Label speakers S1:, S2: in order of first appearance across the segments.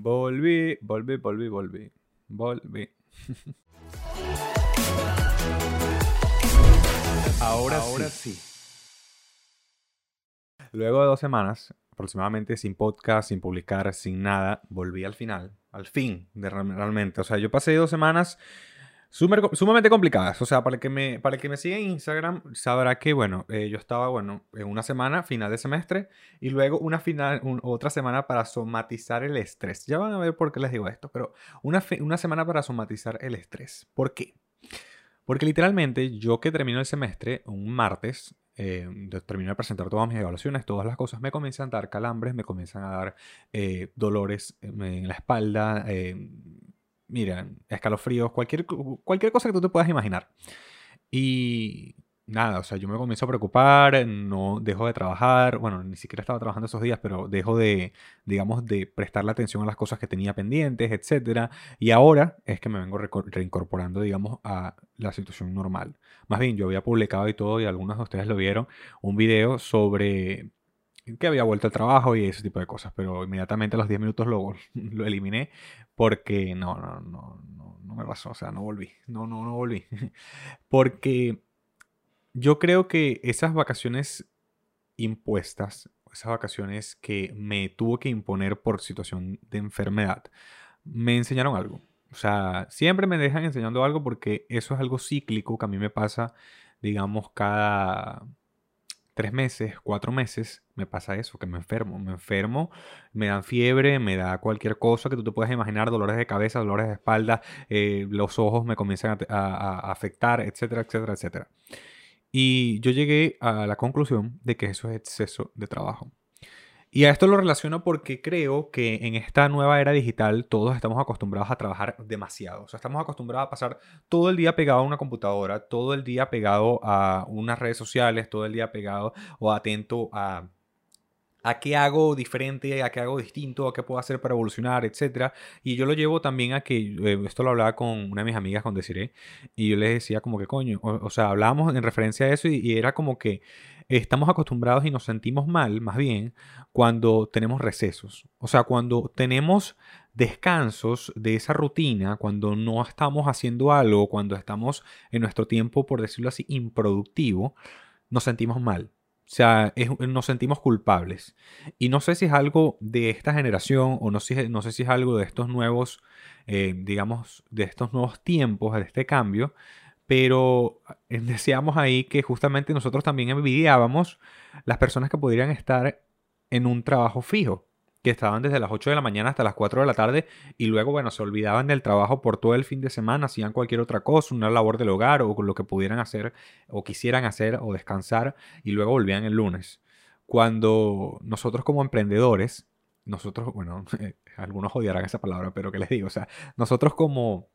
S1: Volví, volví, volví, volví. Volví. Ahora,
S2: Ahora
S1: sí. Luego de dos semanas, aproximadamente sin podcast, sin publicar, sin nada, volví al final, al fin, de real- realmente. O sea, yo pasé dos semanas Sumamente complicadas. O sea, para el que me, para el que me sigue en Instagram, sabrá que, bueno, eh, yo estaba, bueno, en una semana, final de semestre, y luego una final, un- otra semana para somatizar el estrés. Ya van a ver por qué les digo esto, pero una, fe- una semana para somatizar el estrés. ¿Por qué? Porque literalmente yo que termino el semestre un martes, eh, termino de presentar todas mis evaluaciones, todas las cosas, me comienzan a dar calambres, me comienzan a dar eh, dolores en en la espalda, eh, mira, escalofríos, cualquier, cualquier cosa que tú te puedas imaginar. Y nada, o sea, yo me comienzo a preocupar, no dejo de trabajar, bueno, ni siquiera estaba trabajando esos días, pero dejo de, digamos, de prestarle atención a las cosas que tenía pendientes, etcétera. Y ahora es que me vengo reincorporando, digamos, a la situación normal. Más bien, yo había publicado y todo, y algunos de ustedes lo vieron, un video sobre que había vuelto al trabajo y ese tipo de cosas, pero inmediatamente a los 10 minutos lo, lo eliminé porque no, no, no, no, no me pasó, o sea, no volví, no, no, no volví. Porque yo creo que esas vacaciones impuestas, esas vacaciones que me tuvo que imponer por situación de enfermedad, me enseñaron algo. O sea, siempre me dejan enseñando algo porque eso es algo cíclico que a mí me pasa, digamos, cada tres meses, cuatro meses, me pasa eso, que me enfermo. Me enfermo, me dan fiebre, me da cualquier cosa que tú te puedas imaginar, dolores de cabeza, dolores de espalda, eh, los ojos me comienzan a, a afectar, etcétera, etcétera, etcétera. Y yo llegué a la conclusión de que eso es exceso de trabajo. Y a esto lo relaciono porque creo que en esta nueva era digital todos estamos acostumbrados a trabajar demasiado. O sea, estamos acostumbrados a pasar todo el día pegado a una computadora, todo el día pegado a unas redes sociales, todo el día pegado o atento a, a qué hago diferente, a qué hago distinto, a qué puedo hacer para evolucionar, etcétera. Y yo lo llevo también a que, eh, esto lo hablaba con una de mis amigas, con Desiree, y yo les decía como que coño, o, sea, hablábamos en referencia a eso y era como que estamos acostumbrados y nos sentimos mal, más bien, cuando tenemos recesos. O sea, cuando tenemos descansos de esa rutina, cuando no estamos haciendo algo, cuando estamos en nuestro tiempo, por decirlo así, improductivo, nos sentimos mal. O sea, nos sentimos culpables. Y no sé si es algo de esta generación o no, sé, no sé si es algo de estos nuevos, eh, digamos, de estos nuevos tiempos, de este cambio, pero eh, decíamos ahí que justamente nosotros también envidiábamos las personas que podrían estar en un trabajo fijo, que estaban desde las 8 de la mañana hasta las 4 de la tarde y luego, bueno, se olvidaban del trabajo por todo el fin de semana, hacían cualquier otra cosa, una labor del hogar o lo que pudieran hacer o quisieran hacer o descansar y luego volvían el lunes. Cuando nosotros como emprendedores, nosotros, bueno, algunos odiarán esa palabra, pero ¿qué les digo? O sea, nosotros como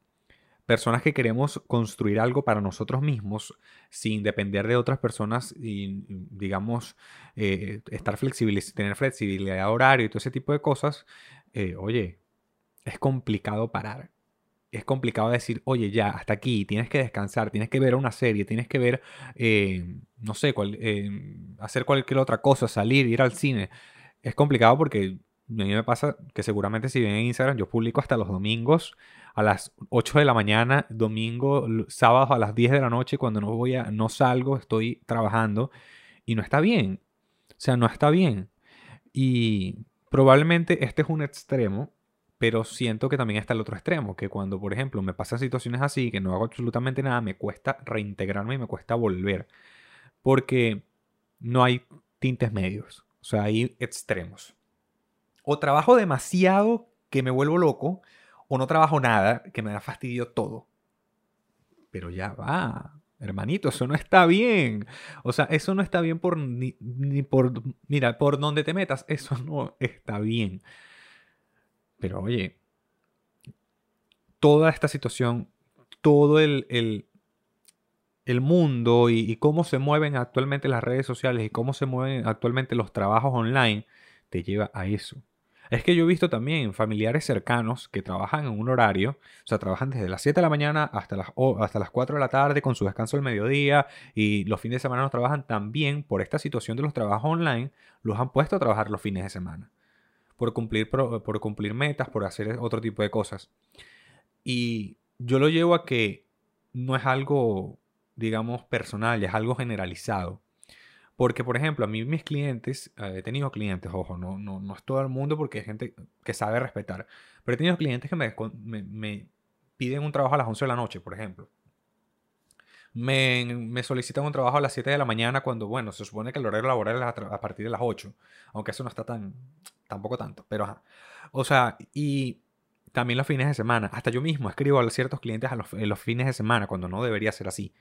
S1: personas que queremos construir algo para nosotros mismos sin depender de otras personas y, digamos, eh, estar flexible, tener flexibilidad de horario y todo ese tipo de cosas, eh, oye, es complicado parar. Es complicado decir, oye, ya, hasta aquí, tienes que descansar, tienes que ver una serie, tienes que ver, eh, no sé, cual- eh, hacer cualquier otra cosa, salir, ir al cine. Es complicado porque a mí me pasa que seguramente si ven en Instagram, yo publico hasta los domingos a las 8 de la mañana, domingo, sábados a las 10 de la noche, cuando no voy a, no salgo, estoy trabajando y no está bien. O sea, no está bien. Y probablemente este es un extremo, pero siento que también está el otro extremo, que cuando, por ejemplo, me pasan situaciones así, que no hago absolutamente nada, me cuesta reintegrarme y me cuesta volver, porque no hay tintes medios, o sea, hay extremos. O trabajo demasiado que me vuelvo loco, o no trabajo nada que me da fastidio todo. Pero ya va, hermanito, eso no está bien. O sea, eso no está bien por ni, ni por, mira, por donde te metas, eso no está bien. Pero oye, toda esta situación, todo el, el, el mundo y, y cómo se mueven actualmente las redes sociales y cómo se mueven actualmente los trabajos online, te lleva a eso. Es que yo he visto también familiares cercanos que trabajan en un horario, o sea, trabajan desde las 7 de la mañana hasta las, hasta las 4 de la tarde con su descanso al mediodía y los fines de semana no trabajan también por esta situación de los trabajos online, los han puesto a trabajar los fines de semana. por cumplir, por cumplir metas, por hacer otro tipo de cosas. Y yo lo llevo a que no es algo, digamos, personal, es algo generalizado. Porque, por ejemplo, a mí mis clientes, eh, he tenido clientes, ojo, no, no, no es todo el mundo porque hay gente que sabe respetar, pero he tenido clientes que me, me, piden un trabajo a las 11 de la noche, por ejemplo. Me, me, solicitan un trabajo a las 7 de la mañana cuando, bueno, se supone que el horario laboral es a, partir de las 8, aunque eso no está tan, tampoco tanto, pero ajá. O sea, y también los fines de semana. Hasta yo mismo escribo a ciertos clientes a los, en los fines de semana cuando no debería ser así.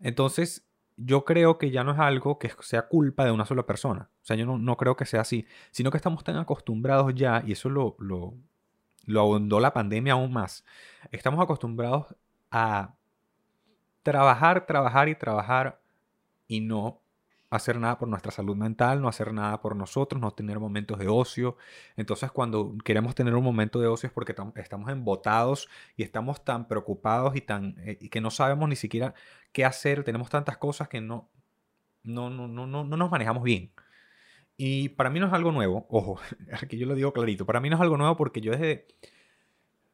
S1: Entonces, yo creo que ya no es algo que sea culpa de una sola persona. O sea, yo no, creo que sea así, sino que estamos tan acostumbrados ya, y eso lo, lo, lo ahondó la pandemia aún más. Estamos acostumbrados a trabajar, trabajar y trabajar y no hacer nada por nuestra salud mental, no hacer nada por nosotros, no tener momentos de ocio. Entonces cuando queremos tener un momento de ocio es porque estamos embotados y estamos tan preocupados y, tan, eh, y que no sabemos ni siquiera qué hacer, tenemos tantas cosas que no, no, no, no, no, no nos manejamos bien. Y para mí no es algo nuevo, ojo, aquí yo lo digo clarito, para mí no es algo nuevo porque yo desde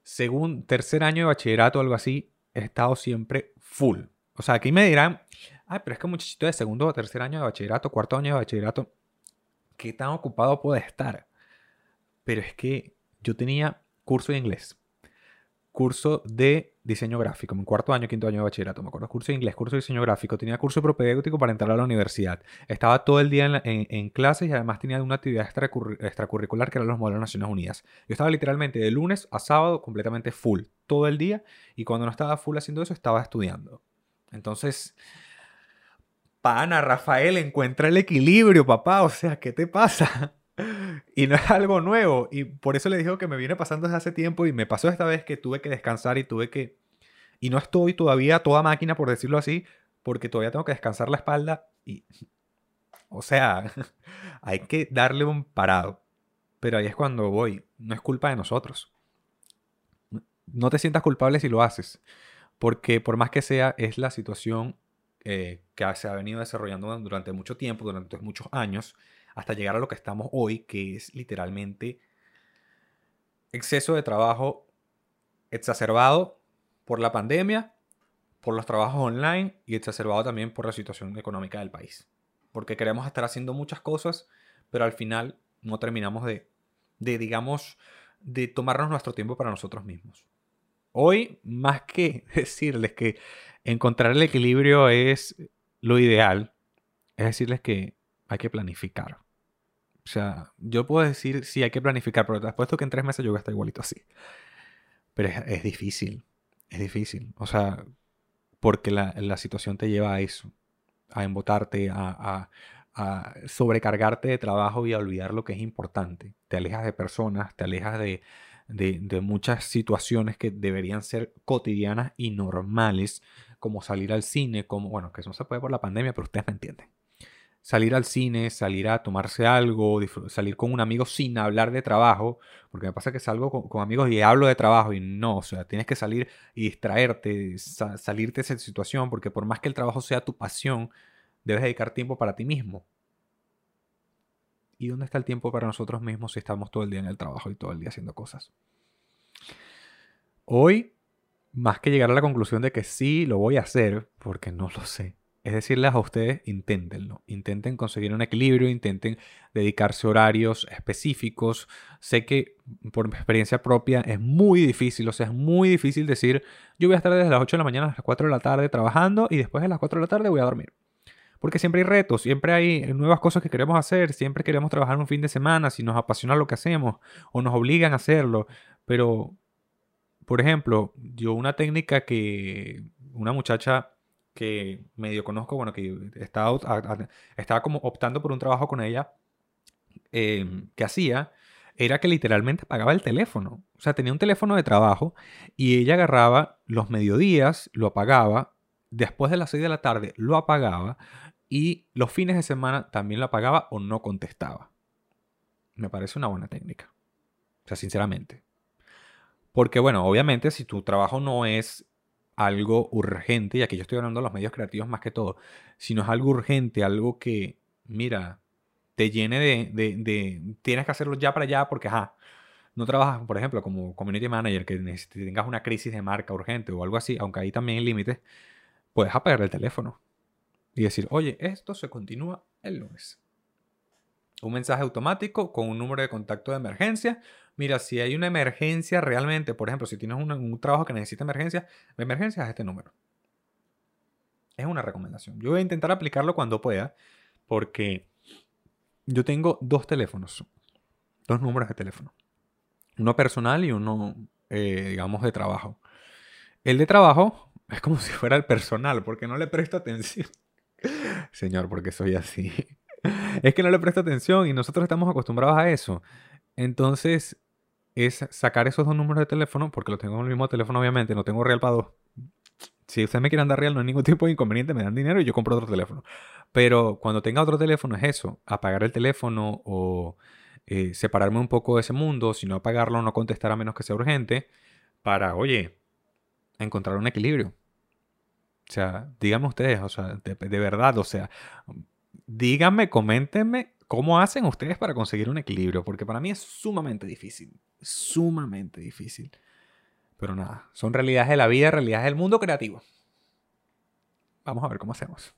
S1: según tercer año de bachillerato o algo así, he estado siempre full. O sea, aquí me dirán, ay, pero es que un muchachito de segundo o tercer año de bachillerato, cuarto año de bachillerato, ¿qué tan ocupado puede estar? Pero es que yo tenía curso de inglés, curso de diseño gráfico, en cuarto año, quinto año de bachillerato, me acuerdo, curso de inglés, curso de diseño gráfico, tenía curso propedéutico para entrar a la universidad. Estaba todo el día en, clases y además tenía una actividad extracurricular que era los modelos de Naciones Unidas. Yo estaba literalmente de lunes a sábado completamente full, todo el día, y cuando no estaba full haciendo eso, estaba estudiando. Entonces, pana, Rafael, encuentra el equilibrio, papá. O sea, ¿qué te pasa? Y no es algo nuevo. Y por eso le digo que me viene pasando desde hace tiempo y me pasó esta vez que tuve que descansar y tuve que... Y no estoy todavía toda máquina, por decirlo así, porque todavía tengo que descansar la espalda y... O sea, hay que darle un parado. Pero ahí es cuando voy. No es culpa de nosotros. No te sientas culpable si lo haces. Porque por más que sea, es la situación eh, que se ha venido desarrollando durante mucho tiempo, durante muchos años, hasta llegar a lo que estamos hoy, que es literalmente exceso de trabajo exacerbado por la pandemia, por los trabajos online y exacerbado también por la situación económica del país. Porque queremos estar haciendo muchas cosas, pero al final no terminamos de, de digamos, de tomarnos nuestro tiempo para nosotros mismos. Hoy, más que decirles que encontrar el equilibrio es lo ideal, es decirles que hay que planificar. O sea, yo puedo decir sí hay que planificar, pero te apuesto que en tres meses yo voy a estar igualito así. Pero es, difícil, es difícil. O sea, porque la, situación te lleva a eso, a embotarte, a, a sobrecargarte de trabajo y a olvidar lo que es importante. Te alejas de personas, te alejas de, de, muchas situaciones que deberían ser cotidianas y normales, como salir al cine, como, bueno, que eso no se puede por la pandemia, pero ustedes me entienden. Salir al cine, salir a tomarse algo, salir con un amigo sin hablar de trabajo, porque me pasa que salgo con, amigos y hablo de trabajo y no, o sea, tienes que salir y distraerte, salirte de esa situación, porque por más que el trabajo sea tu pasión, debes dedicar tiempo para ti mismo. ¿Y dónde está el tiempo para nosotros mismos si estamos todo el día en el trabajo y todo el día haciendo cosas? Hoy, más que llegar a la conclusión de que sí lo voy a hacer, porque no lo sé, es decirles a ustedes, inténtenlo. Intenten conseguir un equilibrio, intenten dedicarse horarios específicos. Sé que por experiencia propia es muy difícil, o sea, es muy difícil decir, yo voy a estar desde las 8 de la mañana a las 4 de la tarde trabajando y después de las 4 de la tarde voy a dormir. Porque siempre hay retos, siempre hay nuevas cosas que queremos hacer, siempre queremos trabajar un fin de semana si nos apasiona lo que hacemos o nos obligan a hacerlo. Pero, por ejemplo, yo una técnica que una muchacha que medio conozco, bueno, que estaba, estaba como optando por un trabajo con ella, em, que hacía, era que literalmente pagaba el teléfono. O sea, tenía un teléfono de trabajo y ella agarraba los mediodías, lo apagaba, después de las 6 de la tarde lo apagaba y los fines de semana también lo apagaba o no contestaba. Me parece una buena técnica. O sea, sinceramente. Porque bueno, obviamente si tu trabajo no es algo urgente, y aquí yo estoy hablando de los medios creativos más que todo, si no es algo urgente, algo que, mira, te llene de, de, tienes que hacerlo ya para allá porque, ajá, no trabajas, por ejemplo, como community manager, que tengas una crisis de marca urgente o algo así, aunque ahí también hay límites, puedes apagar el teléfono y decir, oye, esto se continúa el lunes. Un mensaje automático con un número de contacto de emergencia. Mira, si hay una emergencia realmente, por ejemplo, si tienes un, trabajo que necesita emergencia, la emergencia es este número. Es una recomendación. Yo voy a intentar aplicarlo cuando pueda, porque yo tengo dos teléfonos, dos números de teléfono. Uno personal y uno, eh, digamos, de trabajo. El de trabajo es como si fuera el personal, porque no le presto atención. Señor, porque soy así. es que no le presto atención y nosotros estamos acostumbrados a eso. Entonces, es sacar esos dos números de teléfono, porque los tengo en el mismo teléfono, obviamente, no tengo real para dos. Si ustedes me quieren dar real, no hay ningún tipo de inconveniente, me dan dinero y yo compro otro teléfono. Pero cuando tenga otro teléfono es eso, apagar el teléfono o eh, separarme un poco de ese mundo, si no apagarlo, no contestar a menos que sea urgente, para, oye, encontrar un equilibrio. O sea, díganme ustedes, o sea, de, de verdad, o sea, díganme, coméntenme cómo hacen ustedes para conseguir un equilibrio, porque para mí es sumamente difícil, sumamente difícil. Pero nada, son realidades de la vida, realidades del mundo creativo. Vamos a ver cómo hacemos.